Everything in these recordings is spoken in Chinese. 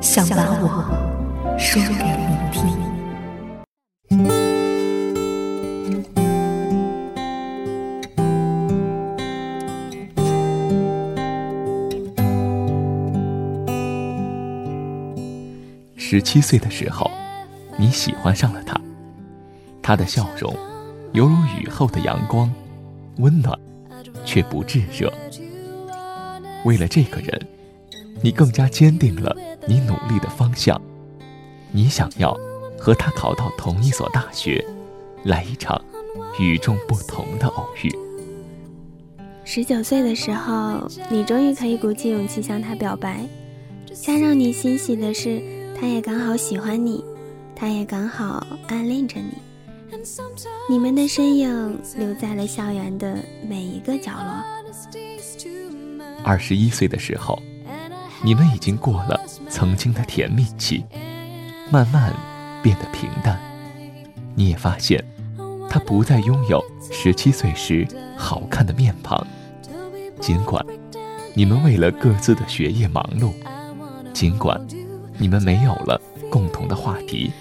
想把我。说给你听。十七岁的时候，你喜欢上了他，他的笑容犹如雨后的阳光，温暖却不炙热。为了这个人，你更加坚定了你努力的方向。你想要和他考到同一所大学，来一场与众不同的偶遇。十九岁的时候，你终于可以鼓起勇气向他表白。加让你欣喜的是，他也刚好喜欢你，他也刚好暗恋着你。你们的身影留在了校园的每一个角落。二十一岁的时候，你们已经过了曾经的甜蜜期。慢慢变得平淡，你也发现，他不再拥有十七岁时好看的面庞。尽管你们为了各自的学业忙碌，尽管你们没有了共同的话题，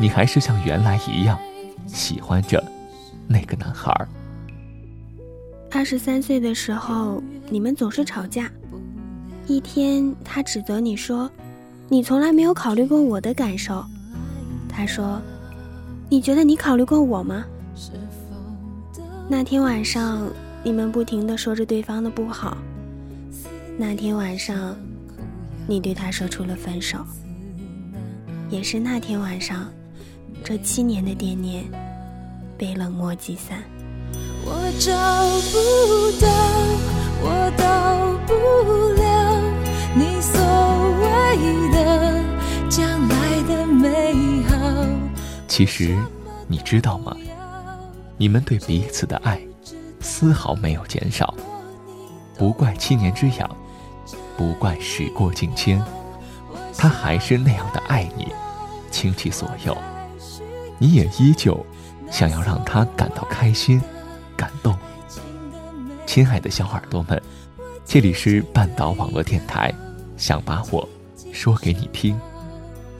你还是像原来一样喜欢着那个男孩。二十三岁的时候，你们总是吵架。一天，他指责你说。你从来没有考虑过我的感受，他说：“你觉得你考虑过我吗？”那天晚上，你们不停的说着对方的不好。那天晚上，你对他说出了分手。也是那天晚上，这七年的惦念被冷漠击散。我找不到，其实，你知道吗？你们对彼此的爱，丝毫没有减少。不怪七年之痒，不怪时过境迁，他还是那样的爱你，倾其所有。你也依旧想要让他感到开心、感动。亲爱的小耳朵们，这里是半岛网络电台，想把我说给你听。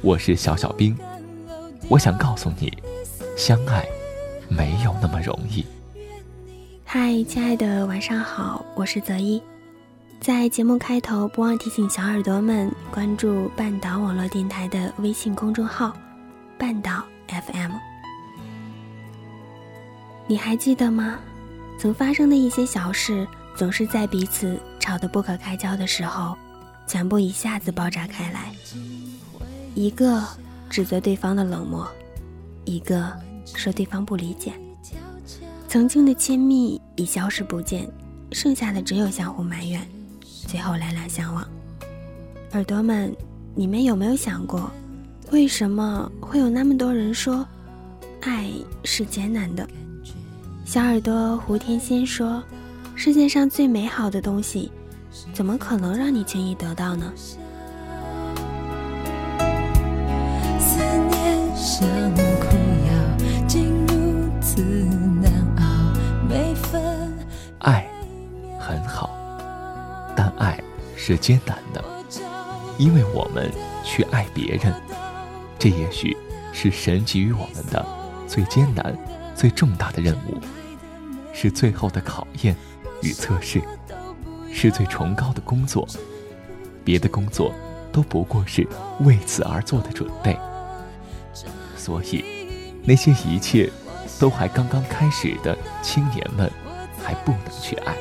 我是小小兵，我想告诉你，相爱没有那么容易。嗨，亲爱的，晚上好，我是泽一。在节目开头，不忘提醒小耳朵们关注半岛网络电台的微信公众号“半岛 FM”。你还记得吗？曾发生的一些小事，总是在彼此吵得不可开交的时候，全部一下子爆炸开来。一个指责对方的冷漠，一个说对方不理解，曾经的亲密已消失不见，剩下的只有相互埋怨，最后两两相望。耳朵们，你们有没有想过，为什么会有那么多人说，爱是艰难的？小耳朵胡天仙说，世界上最美好的东西，怎么可能让你轻易得到呢？是艰难的，因为我们去爱别人，这也许是神给予我们的最艰难、最重大的任务，是最后的考验与测试，是最崇高的工作。别的工作都不过是为此而做的准备。所以，那些一切都还刚刚开始的青年们，还不能去爱。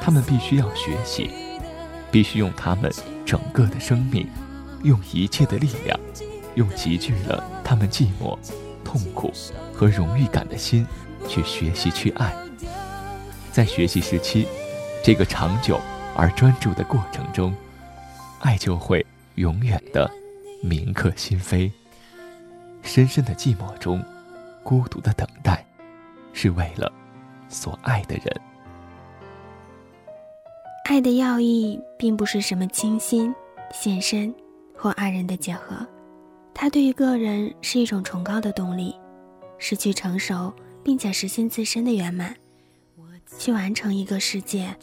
他们必须要学习，必须用他们整个的生命，用一切的力量，用集聚了他们寂寞、痛苦和荣誉感的心，去学习去爱。在学习时期，这个长久而专注的过程中，爱就会永远的铭刻心扉。深深的寂寞中，孤独的等待，是为了所爱的人。爱的要义并不是什么倾心、献身或爱人的结合，它对于个人是一种崇高的动力，是去成熟并且实现自身的圆满，去完成一个世界，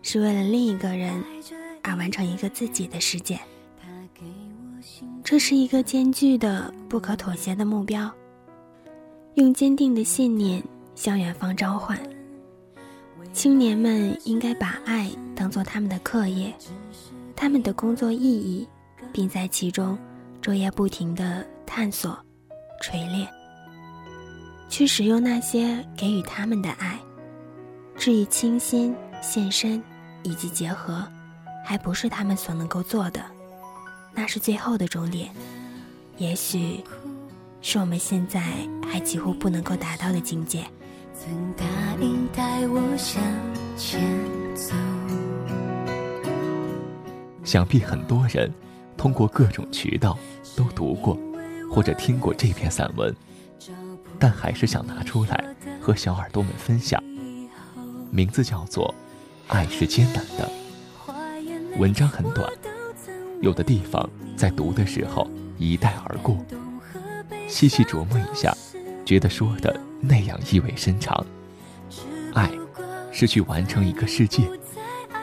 是为了另一个人而完成一个自己的世界。这是一个艰巨的、不可妥协的目标，用坚定的信念向远方召唤。青年们应该把爱当做他们的课业，他们的工作意义，并在其中昼夜不停地探索、锤炼，去使用那些给予他们的爱。至于倾心、献身以及结合，还不是他们所能够做的，那是最后的终点，也许是我们现在还几乎不能够达到的境界。曾答应带我向前走。想必很多人通过各种渠道都读过或者听过这篇散文，但还是想拿出来和小耳朵们分享。名字叫做《爱是艰难的》，文章很短，有的地方在读的时候一带而过，细细琢磨一下，觉得说的。那样意味深长，爱是去完成一个世界，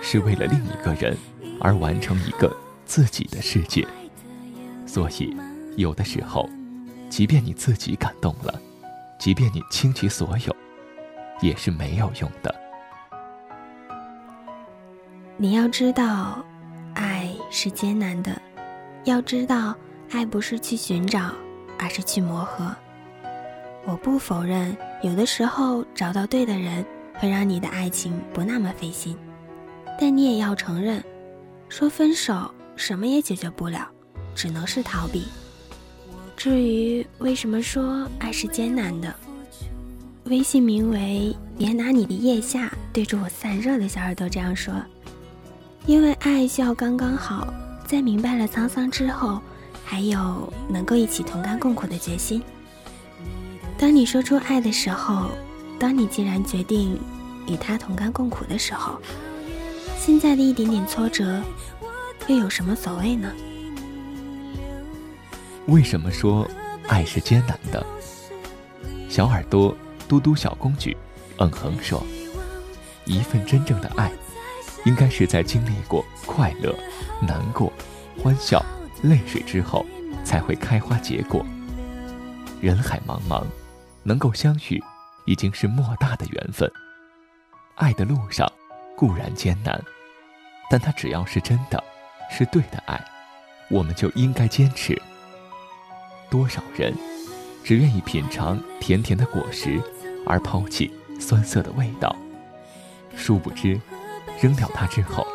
是为了另一个人而完成一个自己的世界。所以，有的时候，即便你自己感动了，即便你倾其所有，也是没有用的。你要知道，爱是艰难的；要知道，爱不是去寻找，而是去磨合。我不否认，有的时候找到对的人会让你的爱情不那么费心，但你也要承认，说分手什么也解决不了，只能是逃避。至于为什么说爱是艰难的，微信名为“别拿你的腋下对着我散热”的小耳朵这样说，因为爱需要刚刚好，在明白了沧桑之后，还有能够一起同甘共苦的决心。当你说出爱的时候，当你既然决定与他同甘共苦的时候，现在的一点点挫折，又有什么所谓呢？为什么说爱是艰难的？小耳朵嘟嘟小公举，嗯哼说：“一份真正的爱，应该是在经历过快乐、难过、欢笑、泪水之后，才会开花结果。人海茫茫。”能够相遇，已经是莫大的缘分。爱的路上固然艰难，但它只要是真的，是对的爱，我们就应该坚持。多少人只愿意品尝甜甜的果实，而抛弃酸涩的味道，殊不知，扔掉它之后，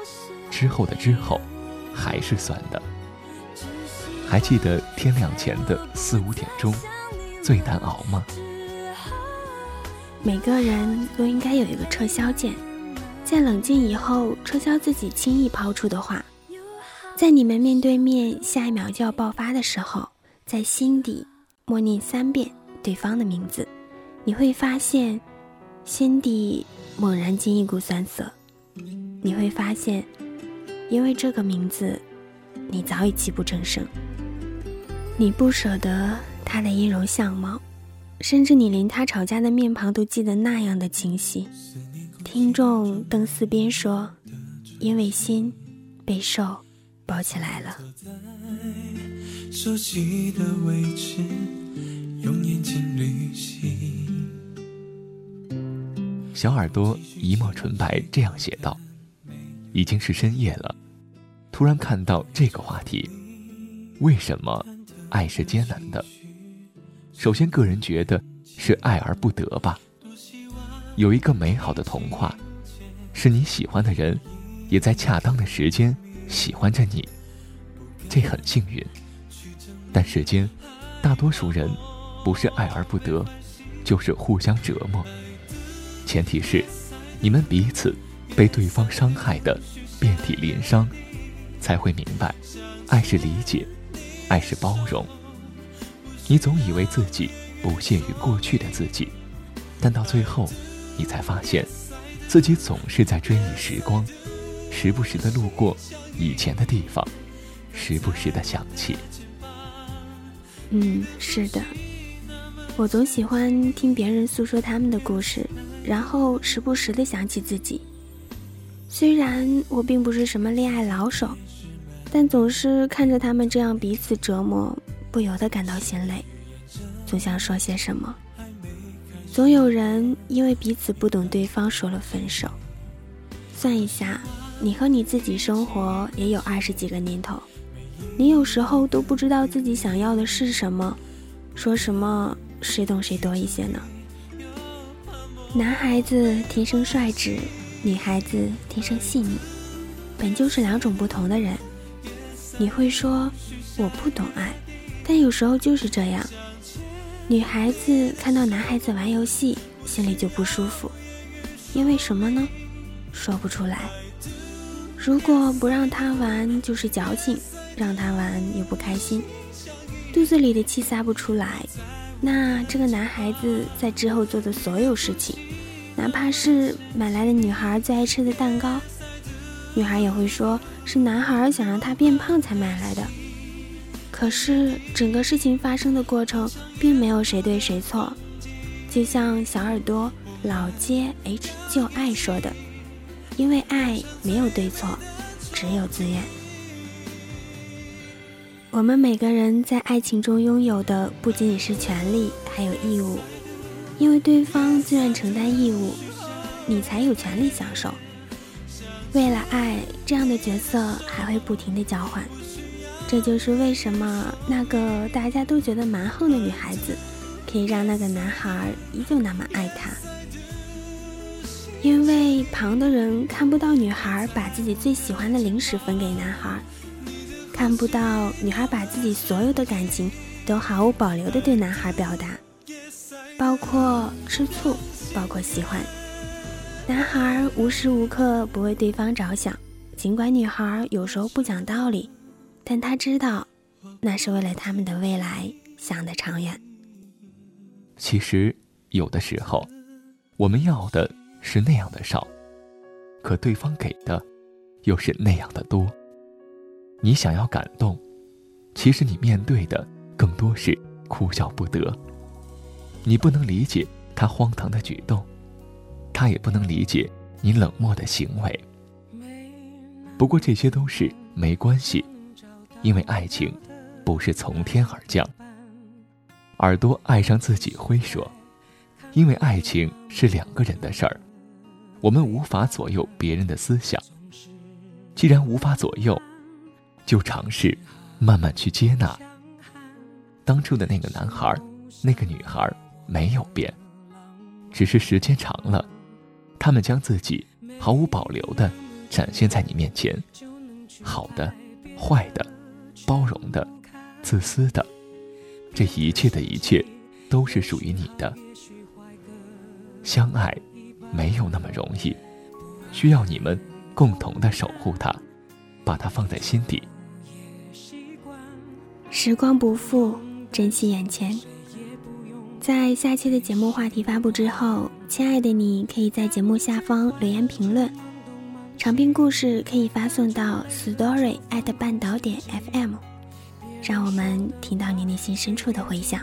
之后的之后，还是酸的。还记得天亮前的四五点钟，最难熬吗？每个人都应该有一个撤销键，在冷静以后撤销自己轻易抛出的话，在你们面对面下一秒就要爆发的时候，在心底默念三遍对方的名字，你会发现心底猛然进一股酸涩，你会发现，因为这个名字，你早已泣不成声，你不舍得他的音容相貌。甚至你连他吵架的面庞都记得那样的清晰。听众邓四边说：“因为心被兽包起来了。”小耳朵一抹纯白这样写道：“已经是深夜了，突然看到这个话题，为什么爱是艰难的？”首先个人觉得是爱而不得吧。有一个美好的童话，是你喜欢的人，也在恰当的时间喜欢着你，这很幸运。但世间，大多数人，不是爱而不得，就是互相折磨。前提是，你们彼此被对方伤害的遍体鳞伤，才会明白，爱是理解，爱是包容。你总以为自己不屑于过去的自己，但到最后，你才发现，自己总是在追忆时光，时不时的路过以前的地方，时不时的想起。嗯，是的，我总喜欢听别人诉说他们的故事，然后时不时的想起自己。虽然我并不是什么恋爱老手，但总是看着他们这样彼此折磨，不由得感到心累，总想说些什么。总有人因为彼此不懂对方说了分手。算一下，你和你自己生活也有二十几个年头。你有时候都不知道自己想要的是什么，说什么谁懂谁多一些呢？男孩子天生率直，女孩子天生细腻，本就是两种不同的人。你会说我不懂爱，但有时候就是这样。女孩子看到男孩子玩游戏，心里就不舒服，因为什么呢？说不出来。如果不让他玩，就是矫情。让他玩又不开心，肚子里的气撒不出来，那这个男孩子在之后做的所有事情，哪怕是买来的女孩最爱吃的蛋糕，女孩也会说是男孩想让她变胖才买来的。可是整个事情发生的过程并没有谁对谁错，就像小耳朵老街 H 就爱说的，因为爱没有对错，只有自愿。我们每个人在爱情中拥有的不仅仅是权利，还有义务。因为对方自愿承担义务，你才有权利享受。为了爱，这样的角色还会不停的交换。这就是为什么那个大家都觉得蛮横的女孩子，可以让那个男孩依旧那么爱她。因为旁的人看不到女孩把自己最喜欢的零食分给男孩。看不到女孩把自己所有的感情都毫无保留的对男孩表达，包括吃醋，包括喜欢。男孩无时无刻不为对方着想，尽管女孩有时候不讲道理，但他知道，那是为了他们的未来想得长远。其实有的时候，我们要的是那样的少，可对方给的，又是那样的多。你想要感动，其实你面对的更多是哭笑不得。你不能理解他荒唐的举动，他也不能理解你冷漠的行为。不过这些都是没关系，因为爱情不是从天而降。耳朵爱上自己会说，因为爱情是两个人的事儿，我们无法左右别人的思想。既然无法左右，就尝试慢慢去接纳。当初的那个男孩，那个女孩没有变，只是时间长了，他们将自己毫无保留的展现在你面前，好的、坏的、包容的、自私的，这一切的一切都是属于你的。相爱没有那么容易，需要你们共同的守护它，把它放在心底。时光不负，珍惜眼前。在下期的节目话题发布之后，亲爱的你可以在节目下方留言评论，长篇故事可以发送到 story at 半岛点 fm，让我们听到你内心深处的回响。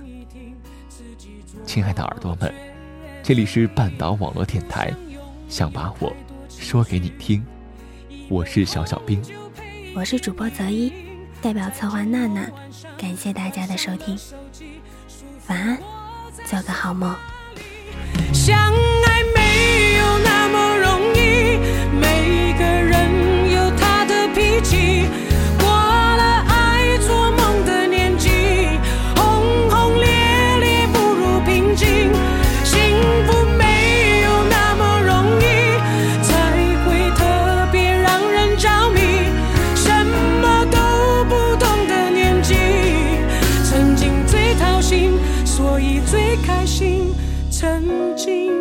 亲爱的耳朵们，这里是半岛网络电台，想把我说给你听，我是小小兵，我是主播泽一。代表策划娜娜，感谢大家的收听，晚安，做个好梦。过 jardim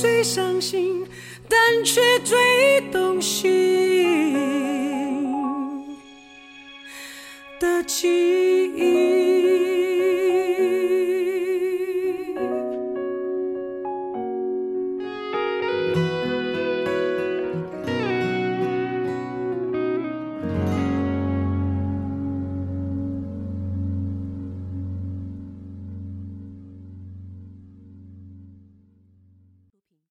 最伤心但却最动心